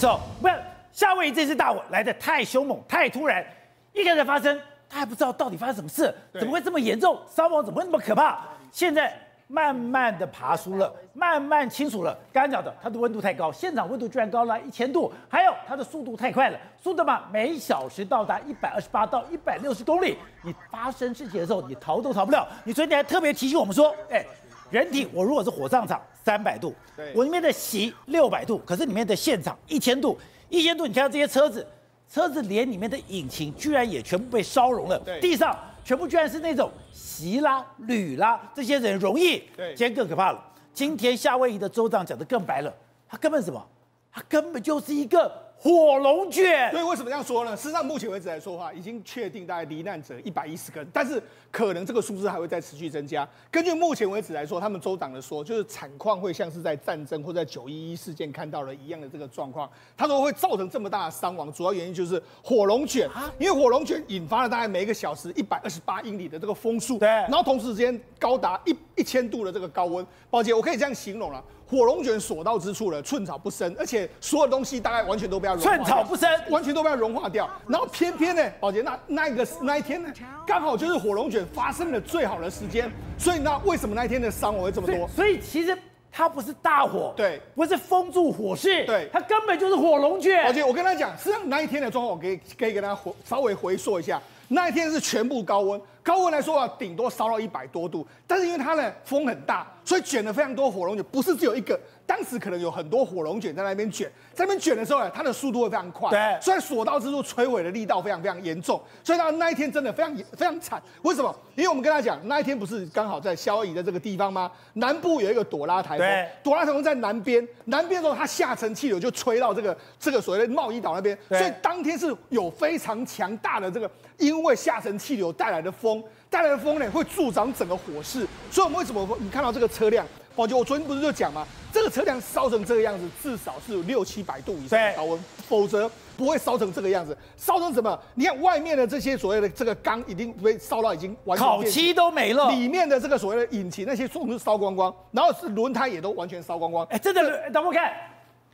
之后，不要夏威夷这次大火来的太凶猛、太突然，一开始发生，他还不知道到底发生什么事，怎么会这么严重？伤亡怎么会那么可怕？现在。慢慢的爬出了，慢慢清楚了。刚刚讲的，它的温度太高，现场温度居然高了一千度，还有它的速度太快了，速度嘛，每小时到达一百二十八到一百六十公里。你发生事情的时候，你逃都逃不了。你昨天还特别提醒我们说，哎，人体我如果是火葬场三百度，我里面的席六百度，可是里面的现场一千度，一千度，你看到这些车子，车子连里面的引擎居然也全部被烧融了，对，地上。全部居然是那种席啦、铝啦，这些人容易。对，今天更可怕了。今天夏威夷的州长讲得更白了，他根本什么？他根本就是一个。火龙卷，所以为什么这样说呢？事实上，目前为止来说的话，已经确定大概罹难者一百一十个人，但是可能这个数字还会再持续增加。根据目前为止来说，他们州长的说，就是惨况会像是在战争或在九一一事件看到了一样的这个状况。他说会造成这么大的伤亡，主要原因就是火龙卷，因为火龙卷引发了大概每一个小时一百二十八英里的这个风速，对，然后同时之间高达一一千度的这个高温。宝姐，我可以这样形容了。火龙卷所到之处了，寸草不生，而且所有东西大概完全都不要融化，寸草不生，完全都不要融化掉。然后偏偏呢，宝杰那那一个那一天呢，刚好就是火龙卷发生的最好的时间，所以那为什么那一天的伤亡会这么多？所以，其实它不是大火，对，不是封住火势，对，它根本就是火龙卷。宝杰，我跟他讲，实际上那一天的状况，我可以可以跟他回稍微回溯一下。那一天是全部高温，高温来说啊，顶多烧到一百多度，但是因为它呢风很大，所以卷了非常多火龙卷，不是只有一个。当时可能有很多火龙卷在那边卷，在那边卷的时候呢，它的速度会非常快，对，所以所到之处摧毁的力道非常非常严重，所以他那一天真的非常非常惨。为什么？因为我们跟他讲，那一天不是刚好在夏威夷的这个地方吗？南部有一个朵拉台风，朵拉台风在南边，南边的时候它下沉气流就吹到这个这个所谓的贸易岛那边，所以当天是有非常强大的这个因为下沉气流带来的风，带来的风呢会助长整个火势，所以我们为什么你看到这个车辆？宝杰，我昨天不是就讲吗？这个车辆烧成这个样子，至少是有六七百度以上的高温，否则不会烧成这个样子。烧成什么？你看外面的这些所谓的这个钢已经被烧到已经完全烤漆都没了，里面的这个所谓的引擎那些全部烧光光，然后是轮胎也都完全烧光光。哎，真的，等我看。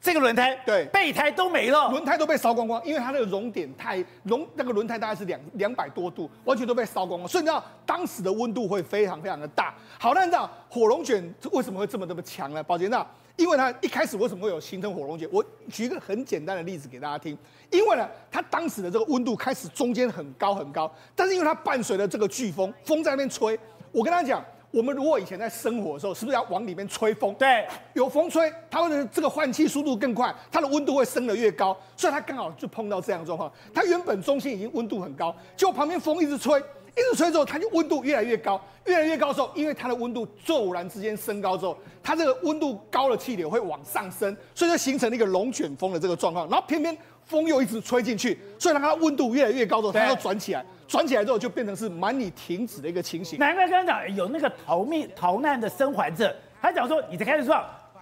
这个轮胎对备胎都没了，轮胎都被烧光光，因为它那个熔点太熔，那个轮胎大概是两两百多度，完全都被烧光光，所以你知道当时的温度会非常非常的大。好，那你知道火龙卷为什么会这么这么强呢？宝杰，那因为它一开始为什么会有形成火龙卷？我举一个很简单的例子给大家听，因为呢，它当时的这个温度开始中间很高很高，但是因为它伴随着这个飓风，风在那边吹，我跟大家讲。我们如果以前在生火的时候，是不是要往里面吹风？对，有风吹，它会这个换气速度更快，它的温度会升得越高，所以它刚好就碰到这样的状况。它原本中心已经温度很高，结果旁边风一直吹，一直吹之后，它就温度越来越高，越来越高之后，因为它的温度骤然之间升高之后，它这个温度高的气流会往上升，所以就形成了一个龙卷风的这个状况。然后偏偏风又一直吹进去，所以让它温度越来越高之后，它又转起来。转起来之后就变成是满你停止的一个情形。难怪刚刚讲有那个逃命逃难的生还者，他讲说你在开始说。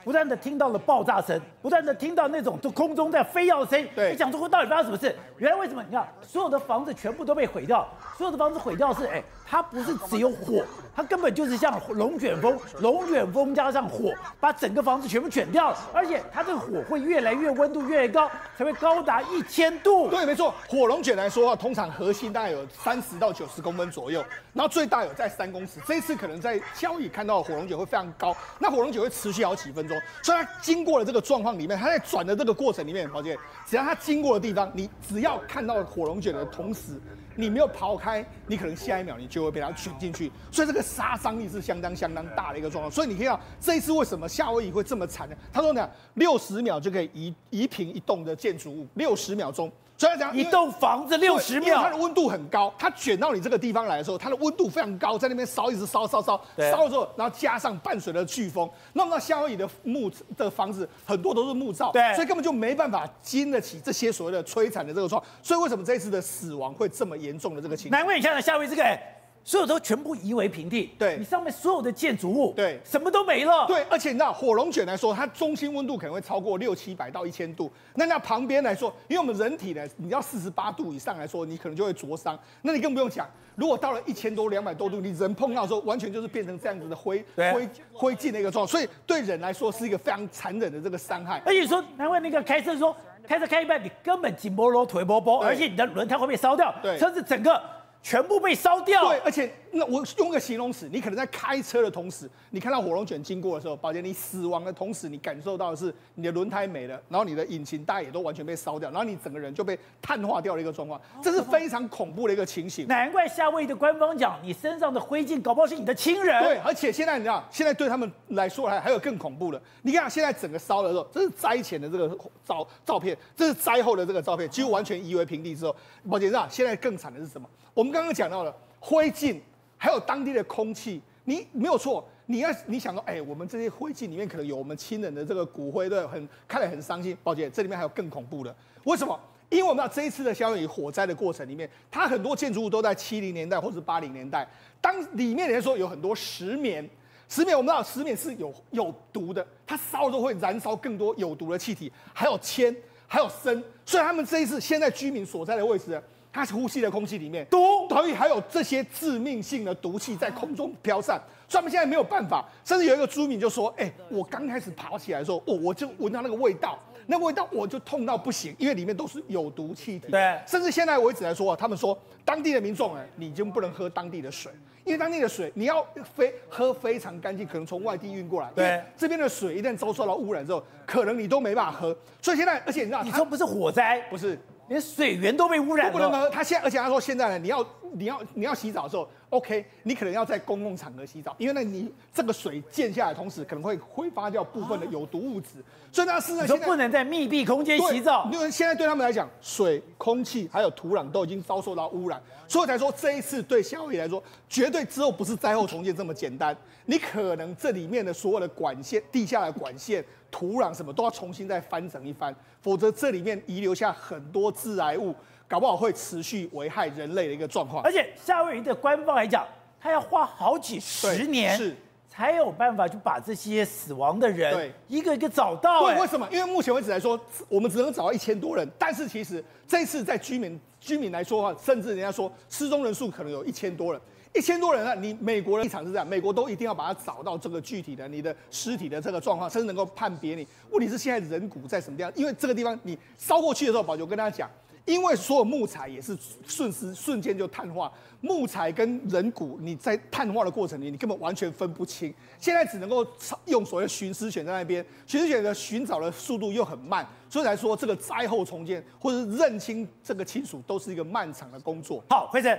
不断的听到了爆炸声，不断的听到那种就空中在飞耀的声音。对，你讲说会到底发生什么事？原来为什么？你看所有的房子全部都被毁掉，所有的房子毁掉是哎，它不是只有火，它根本就是像龙卷风，龙卷风加上火，把整个房子全部卷掉了。而且它这个火会越来越温度越来越高，才会高达一千度。对，没错。火龙卷来说的话，通常核心大概有三十到九十公分左右，然后最大有在三公尺。这一次可能在夏威夷看到火龙卷会非常高，那火龙卷会持续好几分钟。所以它经过了这个状况里面，它在转的这个过程里面，宝杰，只要它经过的地方，你只要看到火龙卷的同时，你没有跑开，你可能下一秒你就会被它卷进去。所以这个杀伤力是相当相当大的一个状况。所以你看到这一次为什么夏威夷会这么惨呢？他说呢，六十秒就可以移移平一栋的建筑物，六十秒钟。所以讲，一栋房子六十秒，它的温度很高，它卷到你这个地方来的时候，它的温度非常高，在那边烧，一直烧烧烧，烧然后加上伴随着飓风，那么到夏威夷的木的房子很多都是木造，对，所以根本就没办法经得起这些所谓的摧残的这个状况，所以为什么这一次的死亡会这么严重的这个情况？难怪你看到夏威夷这个。所有都全部夷为平地，对，你上面所有的建筑物，对，什么都没了，对，而且你知道火龙卷来说，它中心温度可能会超过六七百到一千度，那那旁边来说，因为我们人体呢，你要四十八度以上来说，你可能就会灼伤，那你更不用讲，如果到了一千多、两百多度，你人碰到的时候，完全就是变成这样子的灰灰灰烬的一个状况，所以对人来说是一个非常残忍的这个伤害。而且说，难怪那个开车说。开车开一半，你根本紧波罗腿波波，而且你的轮胎会被烧掉，对，车子整个。全部被烧掉。对，而且那我用个形容词，你可能在开车的同时，你看到火龙卷经过的时候，宝杰，你死亡的同时，你感受到的是你的轮胎没了，然后你的引擎带也都完全被烧掉，然后你整个人就被碳化掉的一个状况，这是非常恐怖的一个情形。难怪夏威夷的官方讲，你身上的灰烬搞不好是你的亲人。对，而且现在你知道，现在对他们来说还还有更恐怖的。你看现在整个烧的时候，这是灾前的这个照照片，这是灾后的这个照片，几乎完全夷为平地之后，宝杰，知道现在更惨的是什么？我们刚刚讲到了灰烬，还有当地的空气，你没有错。你要你想说，哎，我们这些灰烬里面可能有我们亲人的这个骨灰，对，很看来很伤心。宝姐，这里面还有更恐怖的，为什么？因为我们知道这一次的夏威夷火灾的过程里面，它很多建筑物都在七零年代或者八零年代，当里面来说有很多石棉，石棉我们知道石棉是有有毒的，它烧了之后会燃烧更多有毒的气体，还有铅，还有砷。所以他们这一次现在居民所在的位置。他呼吸的空气里面毒，所以还有这些致命性的毒气在空中飘散，所以他们现在没有办法。甚至有一个居民就说：“哎，我刚开始爬起来的时候，哦，我就闻到那个味道，那个味道我就痛到不行，因为里面都是有毒气体。”对。甚至现在为止来说啊，他们说当地的民众哎，你就不能喝当地的水，因为当地的水你要非喝非常干净，可能从外地运过来。对。这边的水一旦遭受到污染之后，可能你都没办法喝。所以现在，而且你知道，你说不是火灾，不是。连水源都被污染了，不能喝。他现在，而且他说现在呢，你要你要你要洗澡的时候，OK，你可能要在公共场合洗澡，因为呢，你这个水溅下来同时，可能会挥发掉部分的有毒物质，所以呢，是呢，就不能在密闭空间洗澡。因为现在对他们来讲，水、空气还有土壤都已经遭受到污染，所以才说这一次对夏威夷来说，绝对之后不是灾后重建这么简单，你可能这里面的所有的管线、地下的管线。土壤什么都要重新再翻整一番，否则这里面遗留下很多致癌物，搞不好会持续危害人类的一个状况。而且夏威夷的官方来讲，他要花好几十年是才有办法去把这些死亡的人一个一个找到。对，为什么？因为目前为止来说，我们只能找到一千多人，但是其实这次在居民居民来说的话，甚至人家说失踪人数可能有一千多人。一千多人啊！你美国人立场是这样，美国都一定要把它找到这个具体的你的尸体的这个状况，甚至能够判别你。问题是现在人骨在什么地方？因为这个地方你烧过去的时候，宝杰跟大家讲，因为所有木材也是瞬时瞬间就碳化，木材跟人骨你在碳化的过程里，你根本完全分不清。现在只能够用所谓寻尸犬在那边，寻尸犬的寻找的速度又很慢，所以来说这个灾后重建或者是认清这个亲属都是一个漫长的工作。好，辉城。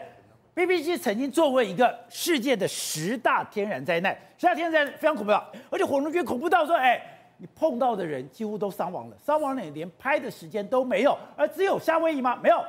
BBC 曾经做过一个世界的十大天然灾难，十大天然灾难非常恐怖，而且火龙卷恐怖到说，哎，你碰到的人几乎都伤亡了，伤亡了连拍的时间都没有，而只有夏威夷吗？没有，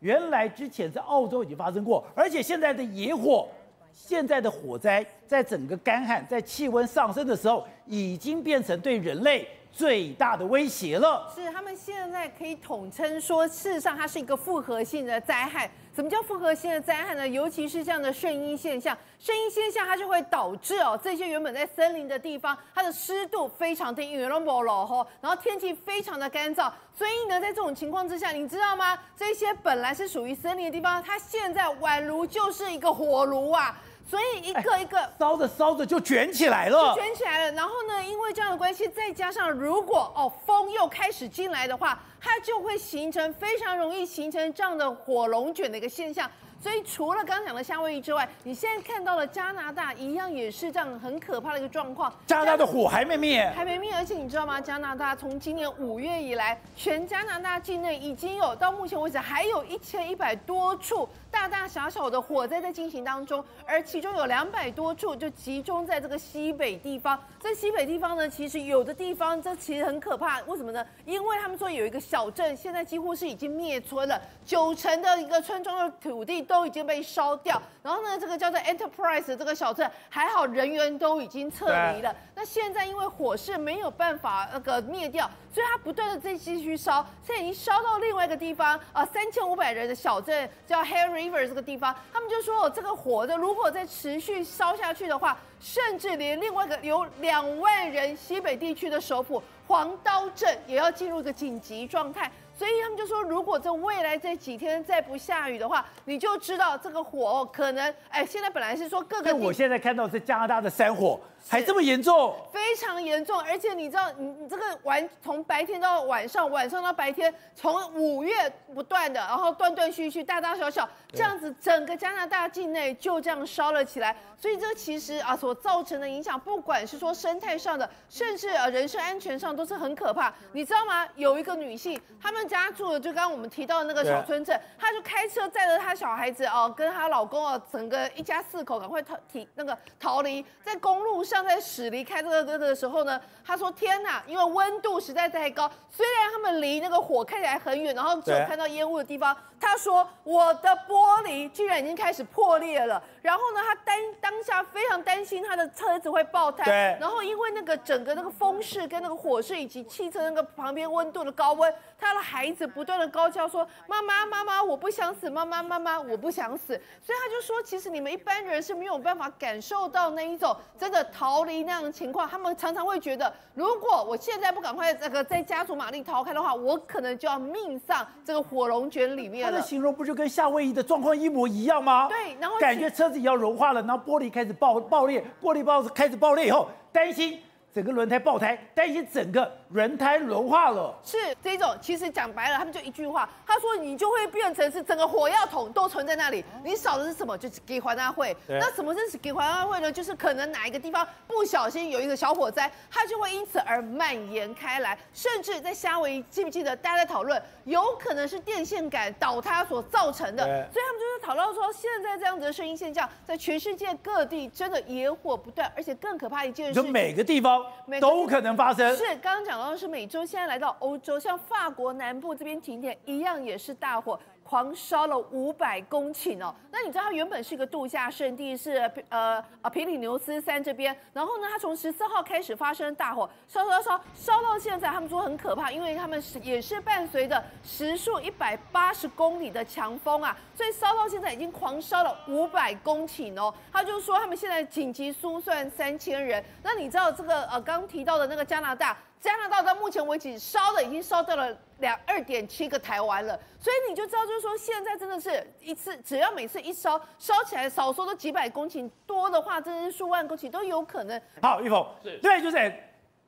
原来之前在澳洲已经发生过，而且现在的野火，现在的火灾，在整个干旱、在气温上升的时候，已经变成对人类最大的威胁了。是，他们现在可以统称说，事实上它是一个复合性的灾害。什么叫复合性的灾害呢？尤其是这样的圣婴现象，圣婴现象它就会导致哦，这些原本在森林的地方，它的湿度非常低，然后天气非常的干燥，所以呢，在这种情况之下，你知道吗？这些本来是属于森林的地方，它现在宛如就是一个火炉啊。所以一个一个烧着烧着就卷起来了，就卷起来了。然后呢，因为这样的关系，再加上如果哦风又开始进来的话，它就会形成非常容易形成这样的火龙卷的一个现象。所以除了刚刚讲的夏威夷之外，你现在看到了加拿大一样也是这样很可怕的一个状况。加拿大的火还没灭，还没灭。而且你知道吗？加拿大从今年五月以来，全加拿大境内已经有到目前为止还有一千一百多处大大小小的火灾在进行当中，而其中有两百多处就集中在这个西北地方。在西北地方呢，其实有的地方这其实很可怕。为什么呢？因为他们说有一个小镇现在几乎是已经灭村了，九成的一个村庄的土地。都已经被烧掉，然后呢，这个叫做 Enterprise 这个小镇还好，人员都已经撤离了。那现在因为火势没有办法那个灭掉，所以它不断的在继续烧，现在已经烧到另外一个地方啊，三千五百人的小镇叫 Hare River 这个地方，他们就说，这个火的如果再持续烧下去的话，甚至连另外一个有两万人西北地区的首府黄刀镇也要进入一个紧急状态。所以他们就说，如果这未来这几天再不下雨的话，你就知道这个火哦，可能哎，现在本来是说各个，因为我现在看到是加拿大的山火。还这么严重，非常严重，而且你知道，你你这个晚从白天到晚上，晚上到白天，从五月不断的，然后断断续续，大大小小这样子，整个加拿大境内就这样烧了起来。所以这其实啊，所造成的影响，不管是说生态上的，甚至啊人身安全上，都是很可怕。你知道吗？有一个女性，他们家住的就刚刚我们提到的那个小村镇，她就开车载着她小孩子哦，跟她老公哦，整个一家四口赶快逃提那个逃离，在公路上。在驶离开这个这个的时候呢，他说：“天哪，因为温度实在太高，虽然他们离那个火看起来很远，然后只有看到烟雾的地方。”他说：“我的玻璃居然已经开始破裂了。”然后呢，他担当下非常担心他的车子会爆胎。然后因为那个整个那个风势跟那个火势以及汽车那个旁边温度的高温，他的孩子不断的高叫说：“妈妈，妈妈，我不想死！妈妈，妈妈，我不想死！”所以他就说：“其实你们一般人是没有办法感受到那一种真的。”逃离那样的情况，他们常常会觉得，如果我现在不赶快这个再加速马力逃开的话，我可能就要命丧这个火龙卷里面了。他的形容不就跟夏威夷的状况一模一样吗？对，然后感觉车子也要融化了，然后玻璃开始爆爆裂，玻璃爆开始爆裂以后，担心。整个轮胎爆胎，担心整个轮胎融化了。是这种，其实讲白了，他们就一句话，他说你就会变成是整个火药桶都存在那里，你少的是什么？就是给环大会。那什么是给环大会呢？就是可能哪一个地方不小心有一个小火灾，它就会因此而蔓延开来，甚至在夏威夷，记不记得大家在讨论，有可能是电线杆倒塌所造成的。所以他们就是讨论说，现在这样子的声音现象，在全世界各地真的野火不断，而且更可怕一件事，就每个地方。都可能发生。是刚刚讲到的是美洲，现在来到欧洲，像法国南部这边停电一样，也是大火。狂烧了五百公顷哦，那你知道它原本是一个度假胜地，是呃啊皮里牛斯山这边，然后呢，它从十四号开始发生大火，烧烧烧烧到现在，他们说很可怕，因为他们是也是伴随着时速一百八十公里的强风啊，所以烧到现在已经狂烧了五百公顷哦。他就说他们现在紧急疏散三千人，那你知道这个呃刚提到的那个加拿大。加拿大到目前为止烧的已经烧掉了两二点七个台湾了，所以你就知道，就是说现在真的是一次，只要每次一烧烧起来，少说都几百公顷，多的话真的是数万公顷都有可能。好，玉凤，是对，就是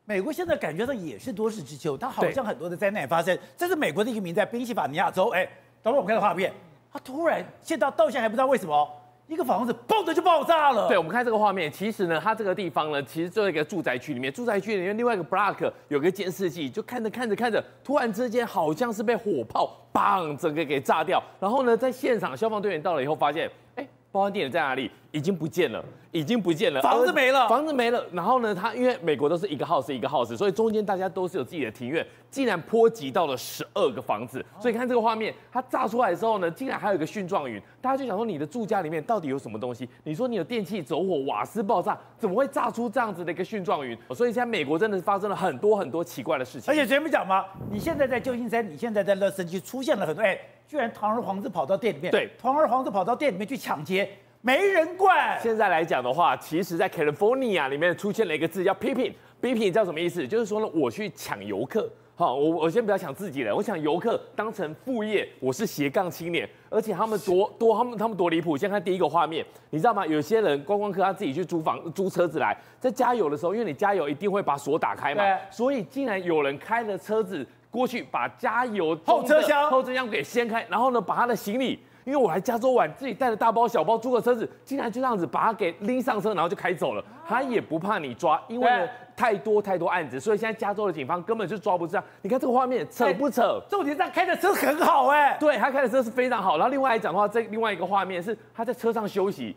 美国现在感觉到也是多事之秋，它好像很多的灾难发生。这是美国的一个民在宾夕法尼亚州，哎，等会我们看到画面，它突然现在到现在还不知道为什么。一个房子嘣的就爆炸了。对，我们看这个画面，其实呢，它这个地方呢，其实就在一个住宅区里面。住宅区里面另外一个 block 有个监视器，就看着看着看着，突然之间好像是被火炮砰整个给炸掉。然后呢，在现场消防队员到了以后发现，哎，报案地点在哪里？已经不见了，已经不见了，房子没了，房子没了。然后呢，它因为美国都是一个 house 一个 house，所以中间大家都是有自己的庭院，竟然波及到了十二个房子。所以看这个画面，它炸出来之后呢，竟然还有一个蕈状云。大家就想说，你的住家里面到底有什么东西？你说你有电器走火、瓦斯爆炸，怎么会炸出这样子的一个蕈状云？所以现在美国真的是发生了很多很多奇怪的事情。而且前面讲嘛，你现在在旧金山，你现在在乐圣区出现了很多，哎，居然堂而皇之跑到店里面，对，堂而皇之跑到店里面去抢劫。没人管。现在来讲的话，其实，在 California 里面出现了一个字叫 “peeping”，“peeping” 叫什么意思？就是说呢，我去抢游客。好，我我先不要想自己人，我想游客当成副业，我是斜杠青年。而且他们多多，他们他们多离谱。先看第一个画面，你知道吗？有些人观光客他自己去租房租车子来，在加油的时候，因为你加油一定会把锁打开嘛，所以竟然有人开了车子过去，把加油后车厢后车厢给掀开，然后呢，把他的行李。因为我来加州玩，自己带了大包小包租个车子，竟然就这样子把他给拎上车，然后就开走了。他也不怕你抓，因为呢太多太多案子，所以现在加州的警方根本就抓不上。你看这个画面扯不扯？重点上开的车很好哎，对，他开的车是非常好。然后另外来讲的话，这另外一个画面是他在车上休息，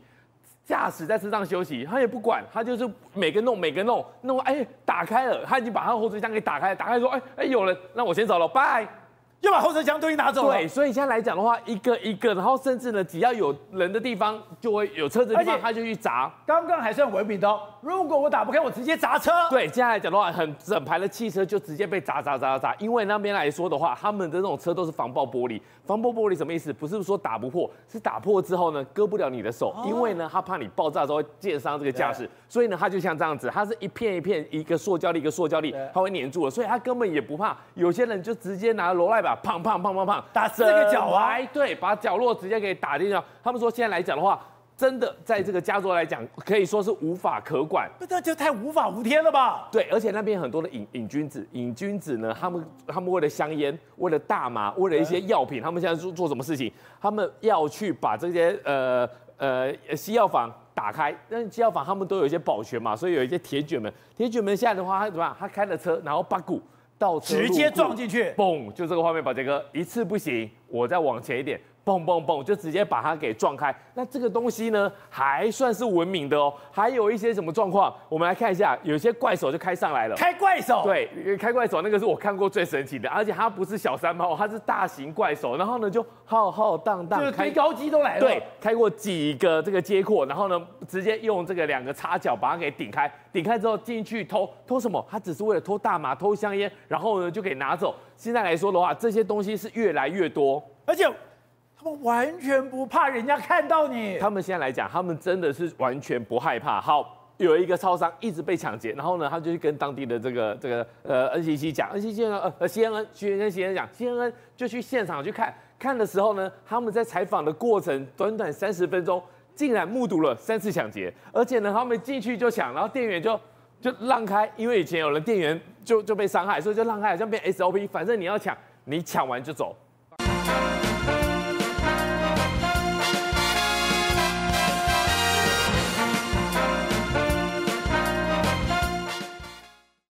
驾驶在车上休息，他也不管，他就是每个弄每个弄弄，哎，打开了，他已经把他后车厢给打开了，打开说，哎哎有人，那我先走了，拜。又把后车厢东西拿走了。对，所以现在来讲的话，一个一个，然后甚至呢，只要有人的地方，就会有车子的地方，他就去砸。刚刚还算文明的，如果我打不开，我直接砸车。对，接下来讲的话，很整排的汽车就直接被砸砸砸砸。因为那边来说的话，他们的那种车都是防爆玻璃。防爆玻璃什么意思？不是说打不破，是打破之后呢，割不了你的手，因为呢，他怕你爆炸之后溅伤这个驾驶，所以呢，他就像这样子，它是一片一片，一个塑胶粒一个塑胶粒，它会粘住了，所以他根本也不怕。有些人就直接拿罗赖吧，砰砰砰砰砰，打这个角啊哎，对，把角落直接给打进去。他们说现在来讲的话，真的在这个加州来讲，可以说是无法可管。那这就太无法无天了吧？对，而且那边很多的瘾瘾君子，瘾君子呢，他们他们为了香烟，为了大麻，为了一些药品，他们现在做做什么事情？他们要去把这些呃呃西药房打开，但是西药房他们都有一些保全嘛，所以有一些铁卷门，铁卷门现在的话，他怎么样？他开了车，然后把鼓直接撞进去，嘣，就这个画面，宝杰哥一次不行，我再往前一点。蹦蹦蹦，就直接把它给撞开。那这个东西呢，还算是文明的哦。还有一些什么状况，我们来看一下。有些怪手就开上来了，开怪手。对，开怪手那个是我看过最神奇的，而且它不是小山猫，它是大型怪手。然后呢，就浩浩荡荡，开高机都来了。对，开过几个这个街廓，然后呢，直接用这个两个插脚把它给顶开。顶开之后进去偷偷什么？他只是为了偷大麻、偷香烟，然后呢就给拿走。现在来说的话，这些东西是越来越多，而且。他们完全不怕人家看到你。他们现在来讲，他们真的是完全不害怕。好，有一个超商一直被抢劫，然后呢，他就去跟当地的这个这个呃 NCC 讲，NCC 呢呃 CNN 去跟 CNN 讲，CNN 就去现场去看，看的时候呢，他们在采访的过程短短三十分钟，竟然目睹了三次抢劫，而且呢，他们进去就抢，然后店员就就让开，因为以前有人店员就就被伤害，所以就让开，好像变 SOP，反正你要抢，你抢完就走。